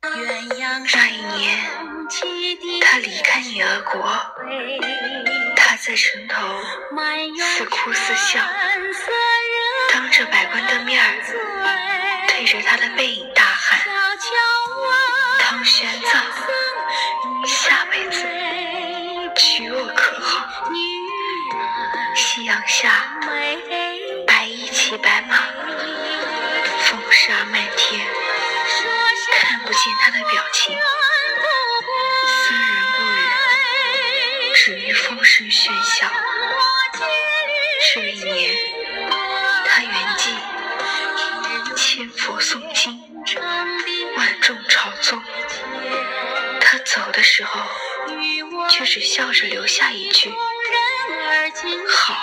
那一年，他离开女儿国，他在城头似哭似笑，当着百官的面儿，对着他的背影大喊：“唐玄奘，下辈子娶我可好？”夕阳下，白衣骑白马，风沙漫，不见他的表情。僧人不语，止于风声喧嚣。这一年，他圆寂，千佛诵经，万众朝宗。他走的时候，却只笑着留下一句：“好。”